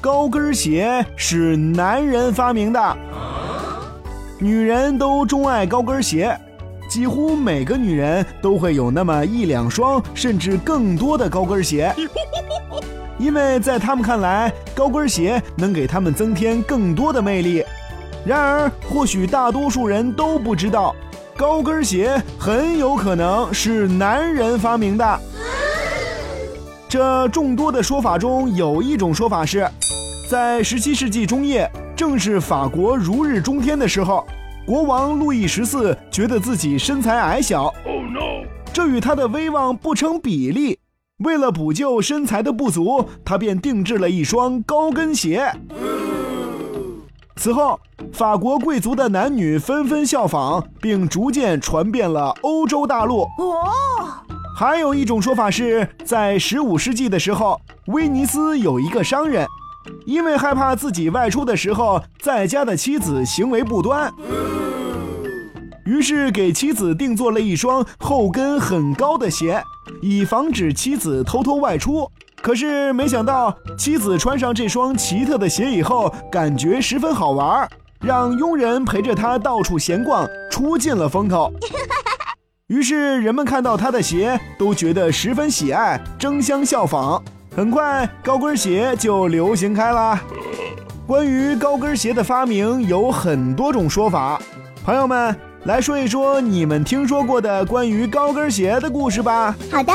高跟鞋是男人发明的。女人都钟爱高跟鞋，几乎每个女人都会有那么一两双，甚至更多的高跟鞋，因为在她们看来，高跟鞋能给她们增添更多的魅力。然而，或许大多数人都不知道，高跟鞋很有可能是男人发明的。这众多的说法中，有一种说法是，在十七世纪中叶，正是法国如日中天的时候，国王路易十四觉得自己身材矮小，oh, no.，这与他的威望不成比例。为了补救身材的不足，他便定制了一双高跟鞋。此后，法国贵族的男女纷纷效仿，并逐渐传遍了欧洲大陆。哦。还有一种说法是，在十五世纪的时候，威尼斯有一个商人，因为害怕自己外出的时候在家的妻子行为不端，于是给妻子定做了一双后跟很高的鞋，以防止妻子偷偷外出。可是没想到，妻子穿上这双奇特的鞋以后，感觉十分好玩，让佣人陪着他到处闲逛，出尽了风头。于是人们看到他的鞋，都觉得十分喜爱，争相效仿。很快，高跟鞋就流行开了。关于高跟鞋的发明，有很多种说法。朋友们，来说一说你们听说过的关于高跟鞋的故事吧。好的。